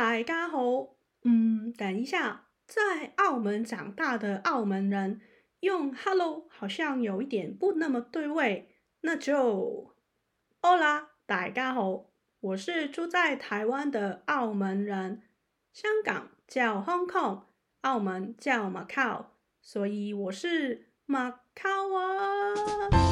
大家好。嗯，等一下，在澳门长大的澳门人用 “hello” 好像有一点不那么对味，那就 Hola，大家好，我是住在台湾的澳门人，香港叫 Hong Kong，澳门叫 Macau，所以我是 Macau 啊。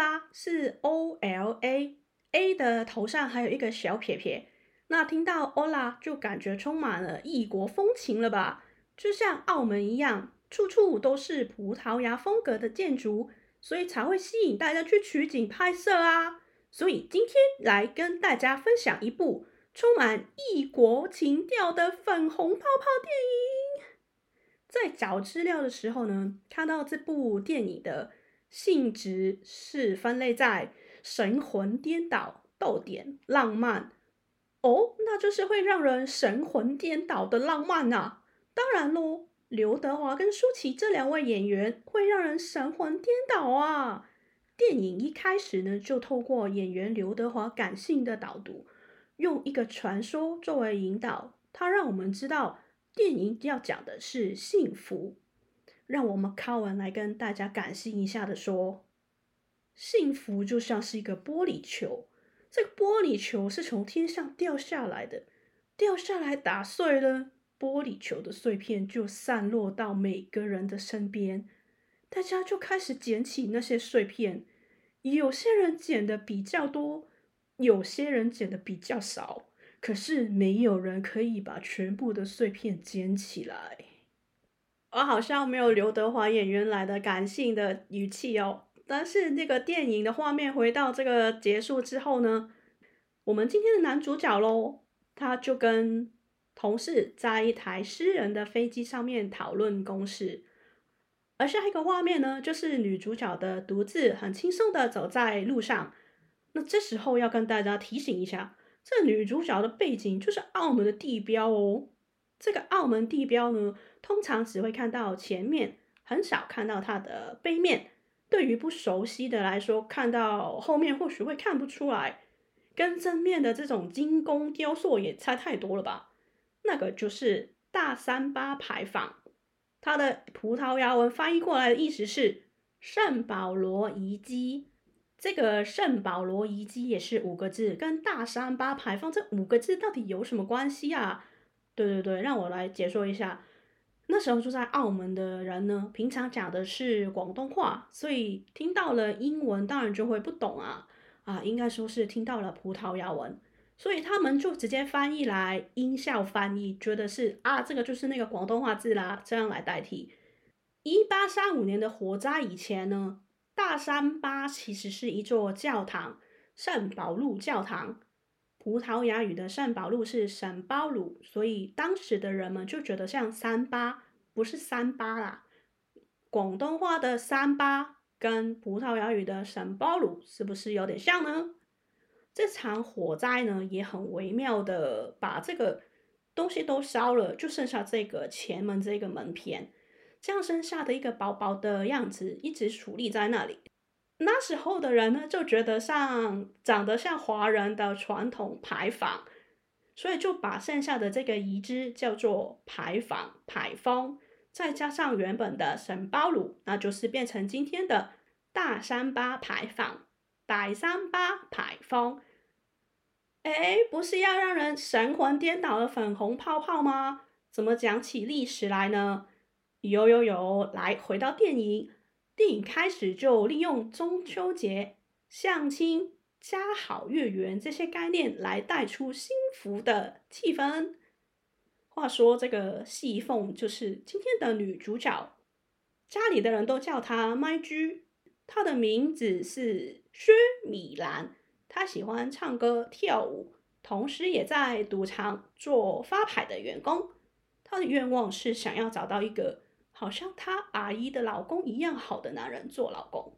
啦是 O L A，A 的头上还有一个小撇撇。那听到 Ola 就感觉充满了异国风情了吧？就像澳门一样，处处都是葡萄牙风格的建筑，所以才会吸引大家去取景拍摄啊。所以今天来跟大家分享一部充满异国情调的粉红泡泡电影。在找资料的时候呢，看到这部电影的。性质是分类在神魂颠倒、逗点、浪漫哦，那就是会让人神魂颠倒的浪漫呐、啊。当然喽，刘德华跟舒淇这两位演员会让人神魂颠倒啊。电影一开始呢，就透过演员刘德华感性的导读，用一个传说作为引导，他让我们知道电影要讲的是幸福。让我们看完来跟大家感性一下的说，幸福就像是一个玻璃球，这个玻璃球是从天上掉下来的，掉下来打碎了，玻璃球的碎片就散落到每个人的身边，大家就开始捡起那些碎片，有些人捡的比较多，有些人捡的比较少，可是没有人可以把全部的碎片捡起来。我好像没有刘德华演员来的感性的语气哦，但是那个电影的画面回到这个结束之后呢，我们今天的男主角喽，他就跟同事在一台私人的飞机上面讨论公事，而下一个画面呢，就是女主角的独自很轻松的走在路上。那这时候要跟大家提醒一下，这女主角的背景就是澳门的地标哦。这个澳门地标呢，通常只会看到前面，很少看到它的背面。对于不熟悉的来说，看到后面或许会看不出来。跟正面的这种精工雕塑也差太多了吧？那个就是大三巴牌坊，它的葡萄牙文翻译过来的意思是圣保罗遗迹。这个圣保罗遗迹也是五个字，跟大三巴牌坊这五个字到底有什么关系啊？对对对，让我来解说一下。那时候住在澳门的人呢，平常讲的是广东话，所以听到了英文，当然就会不懂啊啊，应该说是听到了葡萄牙文，所以他们就直接翻译来音效翻译，觉得是啊，这个就是那个广东话字啦，这样来代替。一八三五年的火灾以前呢，大三巴其实是一座教堂，圣保禄教堂。葡萄牙语的圣保禄是圣保禄，所以当时的人们就觉得像三八，不是三八啦。广东话的三八跟葡萄牙语的圣保禄是不是有点像呢？这场火灾呢也很微妙的把这个东西都烧了，就剩下这个前门这个门片，这样剩下的一个薄薄的样子一直矗立在那里。那时候的人呢，就觉得像长得像华人的传统牌坊，所以就把剩下的这个遗址叫做牌坊牌坊，再加上原本的圣保禄，那就是变成今天的大三巴牌坊大三巴牌坊。哎，不是要让人神魂颠倒的粉红泡泡吗？怎么讲起历史来呢？有有有，来回到电影。电影开始就利用中秋节、相亲、家好月圆这些概念来带出幸福的气氛。话说这个细凤就是今天的女主角，家里的人都叫她麦居，她的名字是薛米兰，她喜欢唱歌跳舞，同时也在赌场做发牌的员工。她的愿望是想要找到一个。好像他阿姨的老公一样好的男人做老公。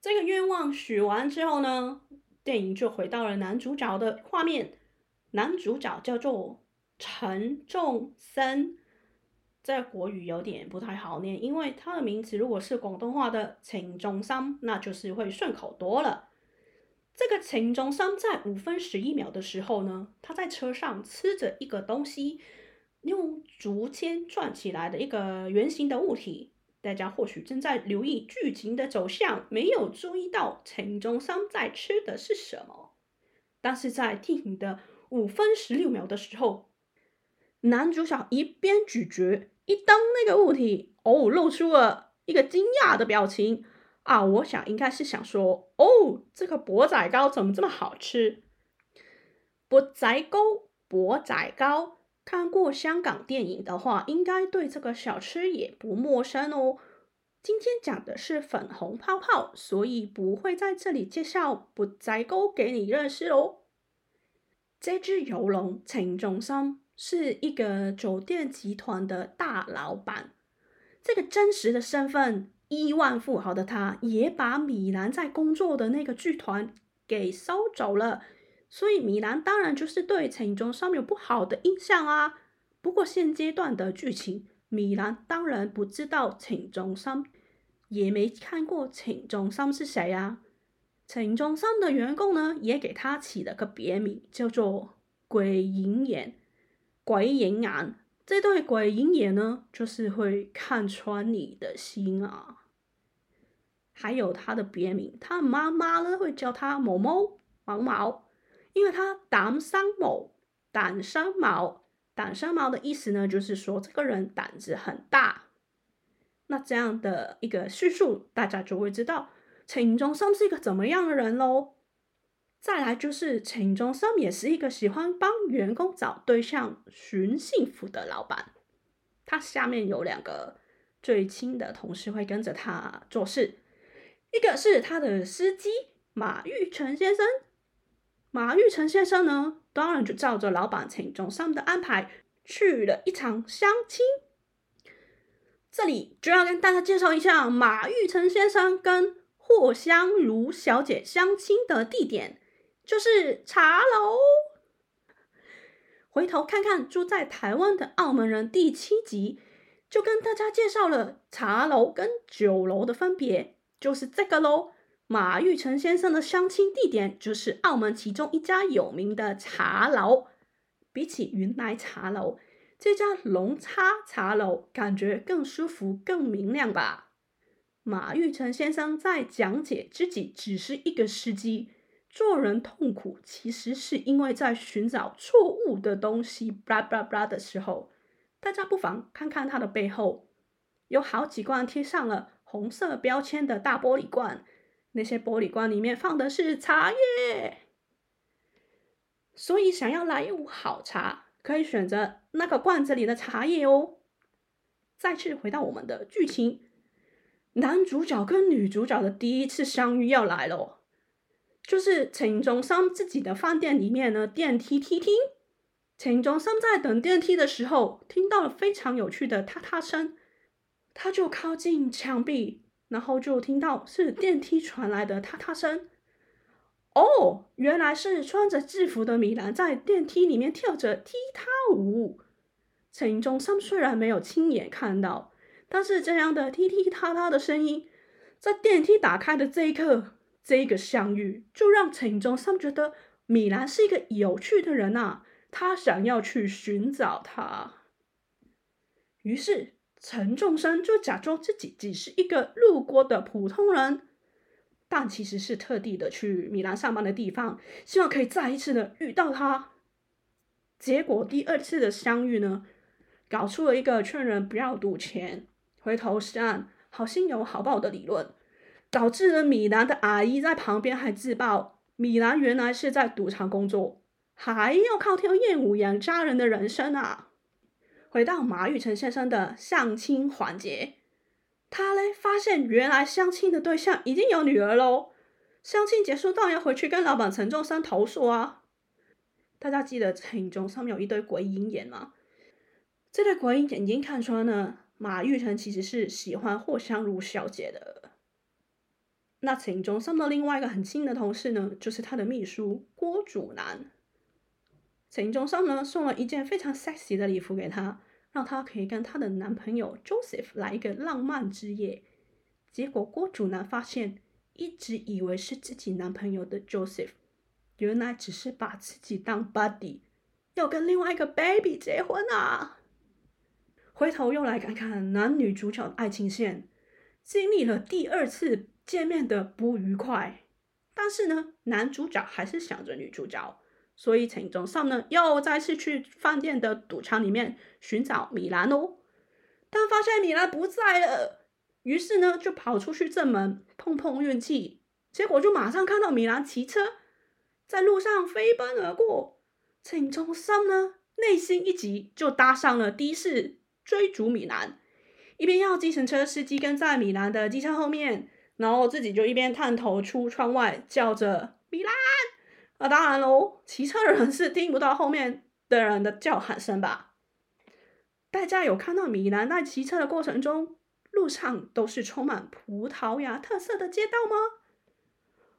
这个愿望许完之后呢，电影就回到了男主角的画面。男主角叫做陈仲森。在国语有点不太好念，因为他的名字如果是广东话的程仲森，那就是会顺口多了。这个程仲森在五分十一秒的时候呢，他在车上吃着一个东西，用竹签串起来的一个圆形的物体。大家或许正在留意剧情的走向，没有注意到程仲森在吃的是什么。但是在电影的五分十六秒的时候，男主角一边咀嚼一蹬那个物体，哦，露出了一个惊讶的表情。啊，我想应该是想说，哦，这个钵仔糕怎么这么好吃？钵仔糕，钵仔糕，看过香港电影的话，应该对这个小吃也不陌生哦。今天讲的是粉红泡泡，所以不会在这里介绍钵仔糕给你认识哦。这只游龙程仲森是一个酒店集团的大老板，这个真实的身份。亿万富豪的他，也把米兰在工作的那个剧团给收走了，所以米兰当然就是对程仲森有不好的印象啊。不过现阶段的剧情，米兰当然不知道程仲森，也没看过程仲森是谁啊。程仲森的员工呢，也给他起了个别名，叫做“鬼影眼”。鬼影眼，这对鬼影眼呢，就是会看穿你的心啊。还有他的别名，他妈妈呢会叫他某某毛毛，因为他胆生毛，胆生毛，胆生毛的意思呢，就是说这个人胆子很大。那这样的一个叙述，大家就会知道程仲森是一个怎么样的人喽。再来就是程仲森也是一个喜欢帮员工找对象、寻幸福的老板。他下面有两个最亲的同事会跟着他做事。一个是他的司机马玉成先生，马玉成先生呢，当然就照着老板程仲森的安排去了一场相亲。这里就要跟大家介绍一下马玉成先生跟霍香如小姐相亲的地点，就是茶楼。回头看看住在台湾的澳门人第七集，就跟大家介绍了茶楼跟酒楼的分别。就是这个喽，马玉成先生的相亲地点就是澳门其中一家有名的茶楼。比起云来茶楼，这家龙叉茶楼感觉更舒服、更明亮吧。马玉成先生在讲解自己只是一个司机，做人痛苦其实是因为在寻找错误的东西，blah blah blah 的时候，大家不妨看看他的背后，有好几罐贴上了。红色标签的大玻璃罐，那些玻璃罐里面放的是茶叶，所以想要来一壶好茶，可以选择那个罐子里的茶叶哦。再次回到我们的剧情，男主角跟女主角的第一次相遇要来了，就是程仲森自己的饭店里面呢，电梯梯厅。程仲森在等电梯的时候，听到了非常有趣的踏踏声。他就靠近墙壁，然后就听到是电梯传来的踏踏声。哦，原来是穿着制服的米兰在电梯里面跳着踢踏舞。程仲森虽然没有亲眼看到，但是这样的踢踢踏踏的声音，在电梯打开的这一刻，这个相遇就让程仲森觉得米兰是一个有趣的人啊，他想要去寻找他。于是。陈仲生就假装自己只是一个路过的普通人，但其实是特地的去米兰上班的地方，希望可以再一次的遇到他。结果第二次的相遇呢，搞出了一个劝人不要赌钱、回头是岸、好心有好报的理论，导致了米兰的阿姨在旁边还自曝米兰原来是在赌场工作，还要靠跳艳舞养家人的人生啊！回到马玉成先生的相亲环节，他嘞发现原来相亲的对象已经有女儿喽。相亲结束，当然要回去跟老板陈仲森投诉啊。大家记得程仲森有一对鬼影眼吗？这对鬼影眼已经看穿了，马玉成其实是喜欢霍香如小姐的。那程仲森的另外一个很亲的同事呢，就是他的秘书郭祖蓝。程仲森呢送了一件非常 sexy 的礼服给她，让她可以跟她的男朋友 Joseph 来一个浪漫之夜。结果郭祖蓝发现，一直以为是自己男朋友的 Joseph，原来只是把自己当 buddy，要跟另外一个 baby 结婚啊！回头又来看看男女主角的爱情线，经历了第二次见面的不愉快，但是呢，男主角还是想着女主角，所以陈忠尚呢又再次去饭店的赌场里面寻找米兰哦，但发现米兰不在了，于是呢就跑出去正门碰碰运气，结果就马上看到米兰骑车在路上飞奔而过，陈忠尚呢内心一急，就搭上了的士。追逐米兰，一边要计程车司机跟在米兰的机车后面，然后自己就一边探头出窗外叫着那。当然喽，骑车的人是听不到后面的人的叫喊声吧？大家有看到米兰在骑车的过程中，路上都是充满葡萄牙特色的街道吗？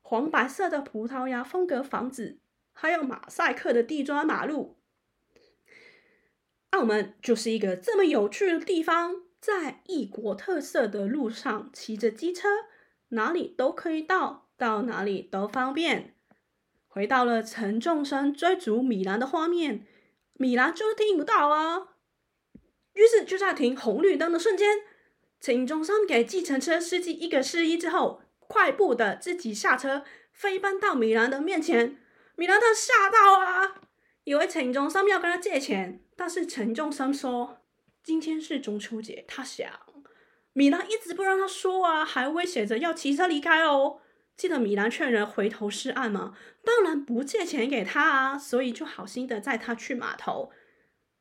黄白色的葡萄牙风格房子，还有马赛克的地砖马路。澳门就是一个这么有趣的地方，在异国特色的路上骑着机车，哪里都可以到，到哪里都方便。回到了陈仲生追逐米兰的画面，米兰就是听不到啊。于是就在停红绿灯的瞬间，陈仲生给计程车司机一个示意之后，快步的自己下车，飞奔到米兰的面前。米兰他吓到啊，以为陈仲生要跟他借钱。但是陈仲生说，今天是中秋节，他想米兰一直不让他说啊，还威胁着要骑车离开哦。记得米兰劝人回头是岸吗？当然不借钱给他啊，所以就好心的载他去码头。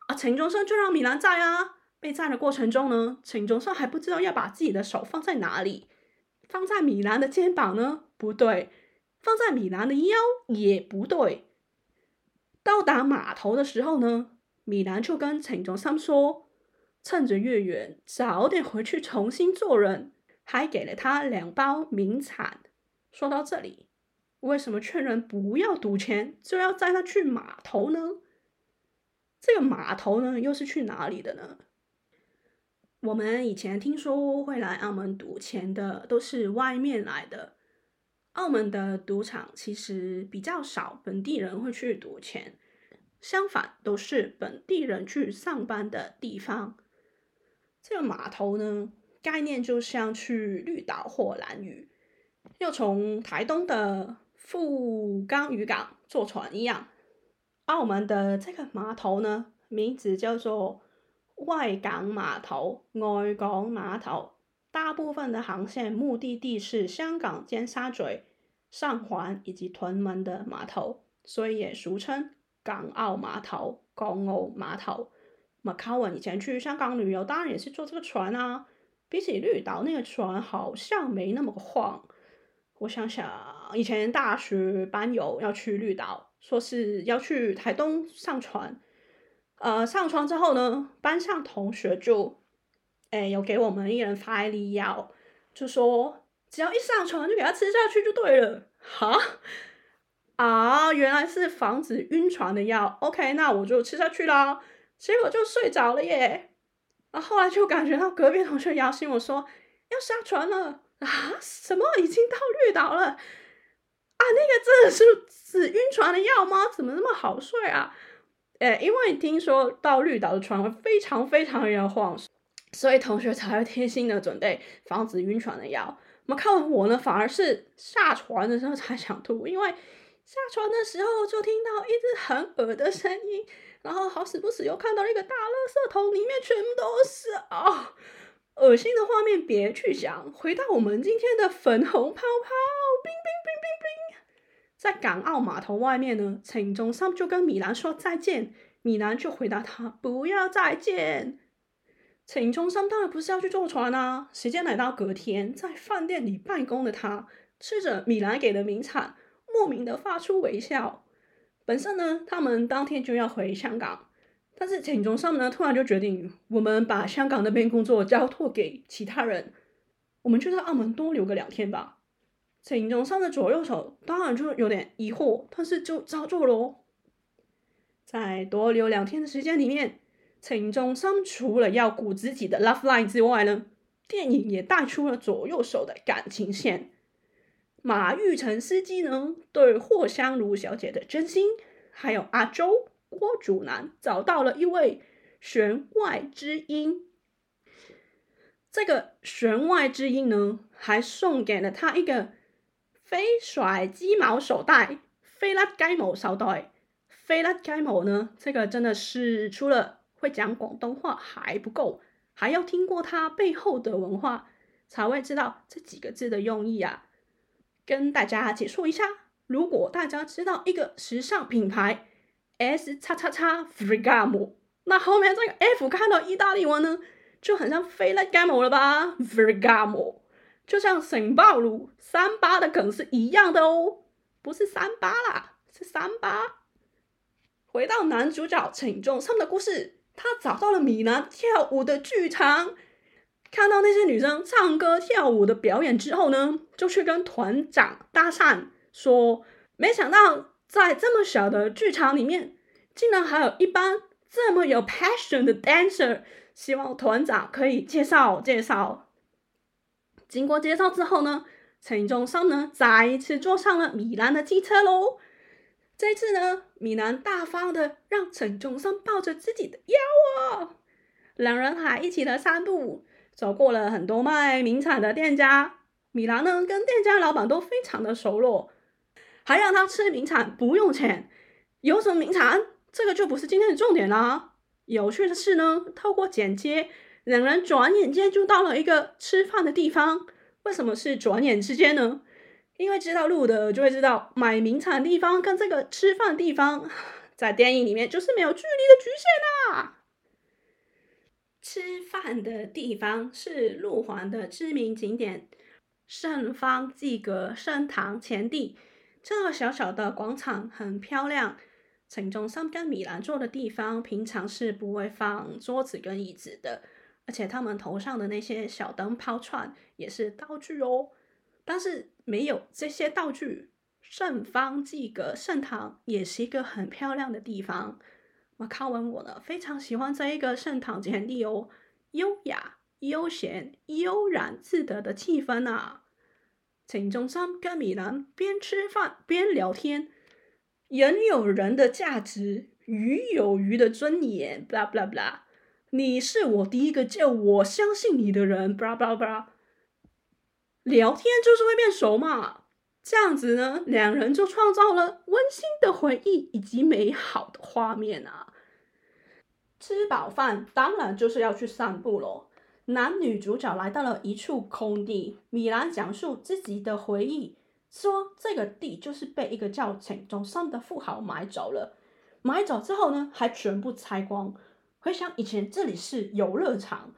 啊，陈仲生就让米兰载啊。被载的过程中呢，陈仲生还不知道要把自己的手放在哪里，放在米兰的肩膀呢？不对，放在米兰的腰也不对。到达码头的时候呢？米兰就跟陈忠三说：“趁着月圆，早点回去重新做人，还给了他两包名产。”说到这里，为什么劝人不要赌钱，就要带他去码头呢？这个码头呢，又是去哪里的呢？我们以前听说会来澳门赌钱的，都是外面来的。澳门的赌场其实比较少本地人会去赌钱。相反，都是本地人去上班的地方。这个码头呢，概念就像去绿岛或蓝屿，要从台东的富冈渔港坐船一样。澳门的这个码头呢，名字叫做外港码头、外港码头，大部分的航线目的地是香港尖沙咀、上环以及屯门的码头，所以也俗称。港澳码头、港澳码头，马卡文以前去香港旅游，当然也是坐这个船啊。比起绿岛那个船，好像没那么晃。我想想，以前大学班友要去绿岛，说是要去台东上船。呃，上船之后呢，班上同学就，哎，有给我们一人发一粒药，就说只要一上船就给他吃下去就对了。哈？啊，原来是防止晕船的药。OK，那我就吃下去啦。结果就睡着了耶。啊，后来就感觉到隔壁同学摇醒我说要下船了啊！什么？已经到绿岛了？啊，那个真的是止晕船的药吗？怎么那么好睡啊？诶，因为听说到绿岛的船会非常非常摇晃，所以同学才会贴心的准备防止晕船的药。那么看完我呢，反而是下船的时候才想吐，因为。下船的时候就听到一只很恶的声音，然后好死不死又看到一个大垃圾桶，里面全部都是啊，恶心的画面别去想。回到我们今天的粉红泡泡，冰冰冰冰冰，在港澳码头外面呢，陈忠三就跟米兰说再见，米兰就回答他不要再见。陈忠三当然不是要去坐船啊，时间来到隔天，在饭店里办公的他吃着米兰给的名产。莫名的发出微笑。本身呢，他们当天就要回香港，但是陈忠上呢，突然就决定，我们把香港那边工作交托给其他人，我们就在澳门多留个两天吧。陈忠上的左右手当然就有点疑惑，但是就照做喽。在多留两天的时间里面，陈中山除了要顾自己的 love line 之外呢，电影也带出了左右手的感情线。马玉成司机呢，对霍香如小姐的真心，还有阿周郭祖蓝找到了一位弦外之音。这个弦外之音呢，还送给了他一个飞甩鸡毛手袋，飞甩鸡毛手袋，飞甩鸡毛呢，这个真的是除了会讲广东话还不够，还要听过他背后的文化，才会知道这几个字的用意啊。跟大家解说一下，如果大家知道一个时尚品牌 S 叉叉叉 vergamo，那后面这个 F 看到意大利文呢，就很像 Ferragamo 了吧？vergamo，就像圣保罗三八的梗是一样的哦，不是三八啦，是三八。回到男主角陈仲森的故事，他找到了米兰跳舞的剧场。看到那些女生唱歌跳舞的表演之后呢，就去跟团长搭讪，说没想到在这么小的剧场里面，竟然还有一班这么有 passion 的 dancer，希望团长可以介绍介绍。经过介绍之后呢，陈中生呢再一次坐上了米兰的机车喽。这次呢，米兰大方的让陈中生抱着自己的腰啊，两人还一起的散步。走过了很多卖名产的店家，米兰呢跟店家老板都非常的熟络，还让他吃名产不用钱。有什么名产？这个就不是今天的重点啦。有趣的是呢，透过剪接，两人转眼间就到了一个吃饭的地方。为什么是转眼之间呢？因为知道路的就会知道，买名产的地方跟这个吃饭的地方，在电影里面就是没有距离的局限啦。吃饭的地方是路环的知名景点圣方济各圣堂前地。这个小小的广场很漂亮。城中山跟米兰坐的地方，平常是不会放桌子跟椅子的，而且他们头上的那些小灯泡串也是道具哦。但是没有这些道具，圣方济各圣堂也是一个很漂亮的地方。我看完我呢，非常喜欢这一个圣堂前地哦，优雅、悠闲、悠然自得的气氛啊。陈中山跟米兰边吃饭边聊天，人有人的价值，鱼有鱼的尊严，blah blah blah。你是我第一个叫我相信你的人，blah blah blah。聊天就是会变熟嘛。这样子呢，两人就创造了温馨的回忆以及美好的画面啊！吃饱饭，当然就是要去散步喽。男女主角来到了一处空地，米兰讲述自己的回忆，说这个地就是被一个叫陈中山的富豪买走了，买走之后呢，还全部拆光。回想以前这里是游乐场，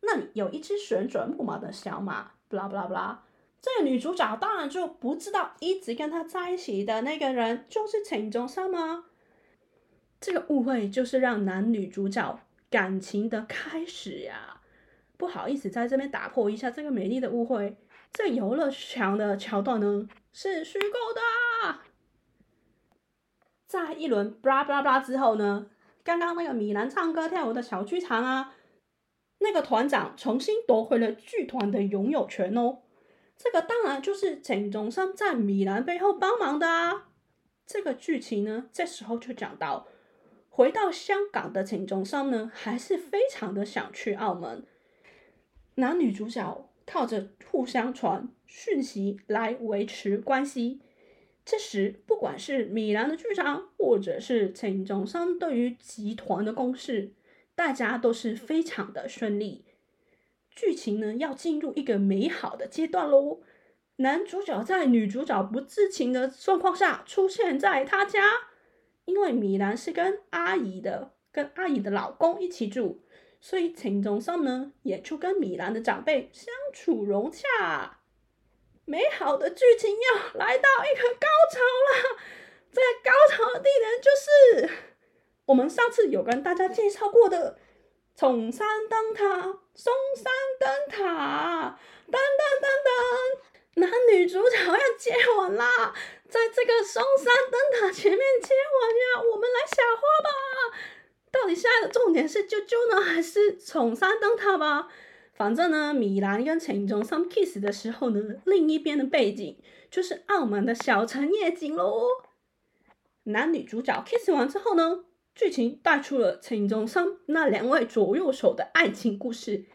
那里有一只旋转木马的小马，布拉布拉布拉。这个女主角当然就不知道，一直跟她在一起的那个人就是陈中山吗？这个误会就是让男女主角感情的开始呀。不好意思，在这边打破一下这个美丽的误会。这游乐场的桥段呢是虚构的。在一轮巴拉巴拉巴拉之后呢，刚刚那个米兰唱歌跳舞的小剧场啊，那个团长重新夺回了剧团的拥有权哦。这个当然就是陈中山在米兰背后帮忙的啊！这个剧情呢，这时候就讲到，回到香港的陈中山呢，还是非常的想去澳门。男女主角靠着互相传讯息来维持关系。这时，不管是米兰的剧场，或者是陈中山对于集团的攻势，大家都是非常的顺利。剧情呢，要进入一个美好的阶段喽。男主角在女主角不知情的状况下出现在他家，因为米兰是跟阿姨的，跟阿姨的老公一起住，所以陈中山呢也就跟米兰的长辈相处融洽。美好的剧情要来到一个高潮了，这个高潮的地点就是我们上次有跟大家介绍过的。崇山灯塔，松山灯塔，噔噔噔噔，男女主角要接吻啦！在这个松山灯塔前面接吻呀，我们来小花吧！到底现在的重点是啾啾呢，还是宠三灯塔吧？反正呢，米兰跟陈中山 kiss 的时候呢，另一边的背景就是澳门的小城夜景喽。男女主角 kiss 完之后呢，剧情带出了陈中山那两位左右手的爱情故事。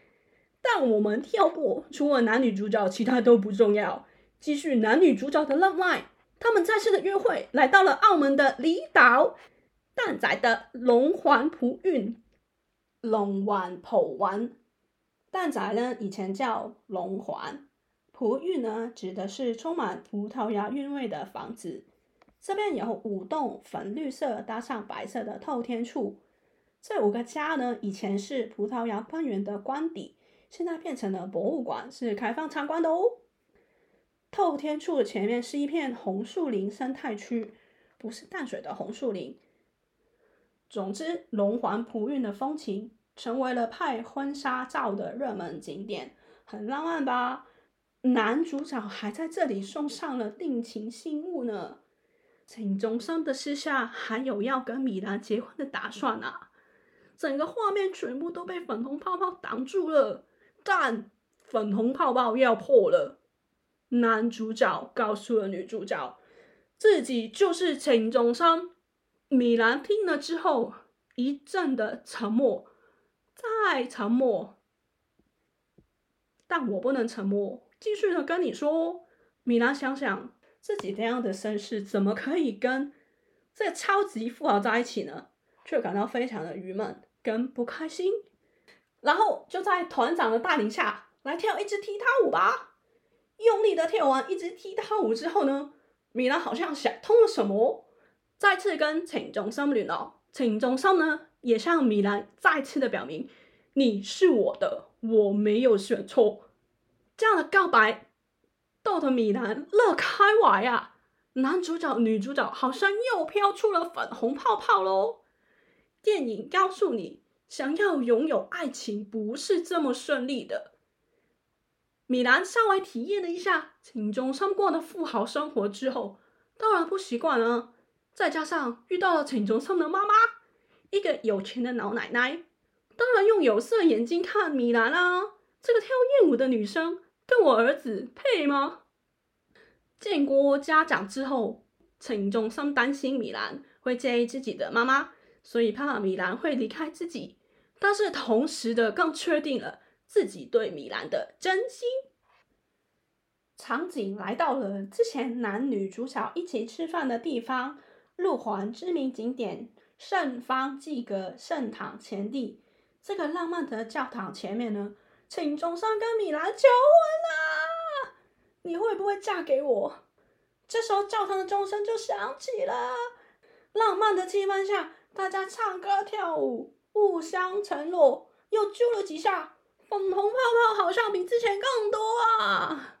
但我们跳过，除了男女主角，其他都不重要。继续男女主角的浪漫，他们再次的约会来到了澳门的离岛，蛋仔的龙环葡韵，龙环葡湾。蛋仔呢，以前叫龙环，葡韵呢，指的是充满葡萄牙韵味的房子。这边有五栋粉绿色搭上白色的透天厝。这五个家呢，以前是葡萄牙官员的官邸，现在变成了博物馆，是开放参观的哦。透天厝的前面是一片红树林生态区，不是淡水的红树林。总之，龙环葡韵的风情。成为了拍婚纱照的热门景点，很浪漫吧？男主角还在这里送上了定情信物呢。陈中山的私下还有要跟米兰结婚的打算啊！整个画面全部都被粉红泡泡挡住了，但粉红泡泡要破了。男主角告诉了女主角，自己就是陈中山。米兰听了之后，一阵的沉默。再沉默，但我不能沉默，继续的跟你说。米兰想想自己这样的身世，怎么可以跟这超级富豪在一起呢？却感到非常的郁闷跟不开心。然后就在团长的带领下来跳一支踢踏舞吧。用力的跳完一支踢踏舞之后呢，米兰好像想通了什么，再次跟陈中山联络。陈中山呢？也向米兰再次的表明，你是我的，我没有选错。这样的告白逗得米兰乐开怀呀！男主角、女主角好像又飘出了粉红泡泡喽。电影告诉你，想要拥有爱情不是这么顺利的。米兰稍微体验了一下陈中山过的富豪生活之后，当然不习惯了。再加上遇到了陈中山的妈妈。一个有钱的老奶奶，当然用有色眼镜看米兰啦、啊。这个跳艳舞的女生跟我儿子配吗？见过家长之后，陈中生担心米兰会介意自己的妈妈，所以怕米兰会离开自己。但是同时的更确定了自己对米兰的真心。场景来到了之前男女主角一起吃饭的地方，路环知名景点。圣方济各圣堂前地，这个浪漫的教堂前面呢，请中山跟米兰求婚啦！你会不会嫁给我？这时候教堂的钟声就响起了，浪漫的气氛下，大家唱歌跳舞，互相承诺，又啾了几下，粉红泡泡好像比之前更多啊！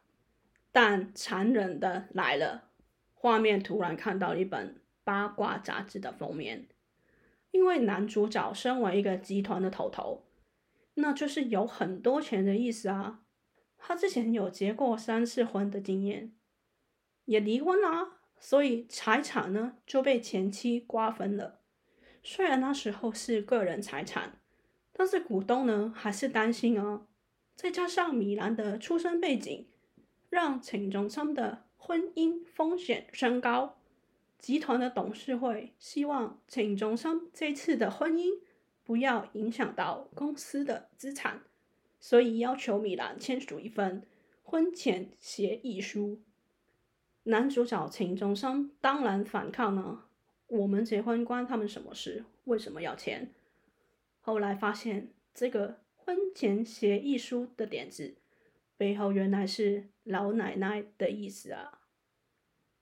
但残忍的来了，画面突然看到一本八卦杂志的封面。因为男主角身为一个集团的头头，那就是有很多钱的意思啊。他之前有结过三次婚的经验，也离婚了，所以财产呢就被前妻瓜分了。虽然那时候是个人财产，但是股东呢还是担心啊。再加上米兰的出身背景，让陈中昌的婚姻风险升高。集团的董事会希望陈中山这次的婚姻不要影响到公司的资产，所以要求米兰签署一份婚前协议书。男主角陈中山当然反抗呢，我们结婚关他们什么事？为什么要签？后来发现这个婚前协议书的点子背后原来是老奶奶的意思啊。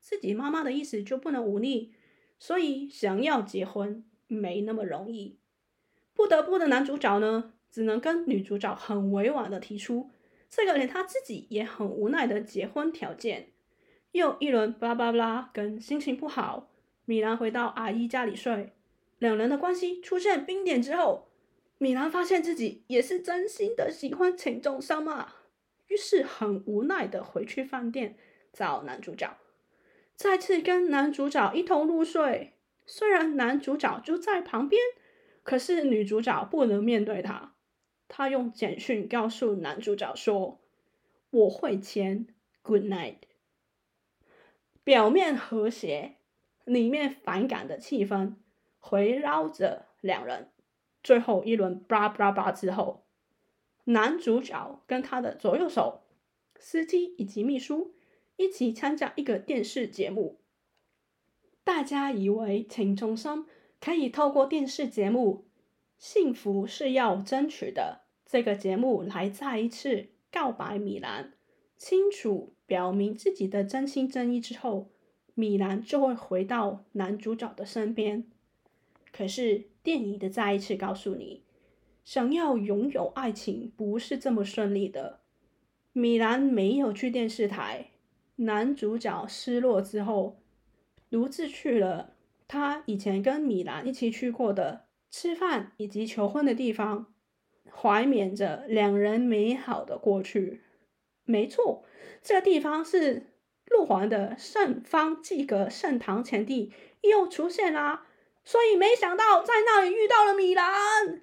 自己妈妈的意思就不能忤逆，所以想要结婚没那么容易。不得不的男主角呢，只能跟女主角很委婉的提出这个连他自己也很无奈的结婚条件。又一轮巴拉巴拉，跟心情不好，米兰回到阿姨家里睡。两人的关系出现冰点之后，米兰发现自己也是真心的喜欢陈中山嘛，于是很无奈的回去饭店找男主角。再次跟男主角一同入睡，虽然男主角就在旁边，可是女主角不能面对他，她用简讯告诉男主角说：“我会签 Good night。”表面和谐，里面反感的气氛围绕着两人。最后一轮叭叭叭之后，男主角跟他的左右手、司机以及秘书一起参加一个电视节目。大家以为陈中生可以透过电视节目“幸福是要争取的”这个节目来再一次告白米兰，清楚表明自己的真心真意之后，米兰就会回到男主角的身边。可是电影的再一次告诉你，想要拥有爱情不是这么顺利的。米兰没有去电视台，男主角失落之后，独自去了他以前跟米兰一起去过的吃饭以及求婚的地方，怀缅着两人美好的过去。没错，这个地方是路环的圣方济各圣堂前地又出现啦。所以没想到在那里遇到了米兰，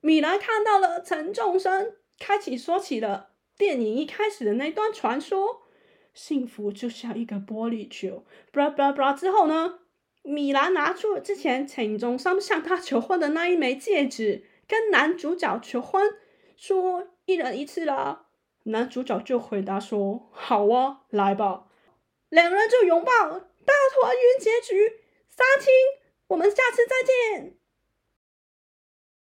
米兰看到了陈仲生，开启说起了电影一开始的那段传说。幸福就像一个玻璃球，布拉布拉布拉之后呢，米兰拿出之前陈仲生向他求婚的那一枚戒指，跟男主角求婚，说一人一次啦。男主角就回答说：“好啊，来吧。”两人就拥抱，大团圆结局，杀青。我们下次再见。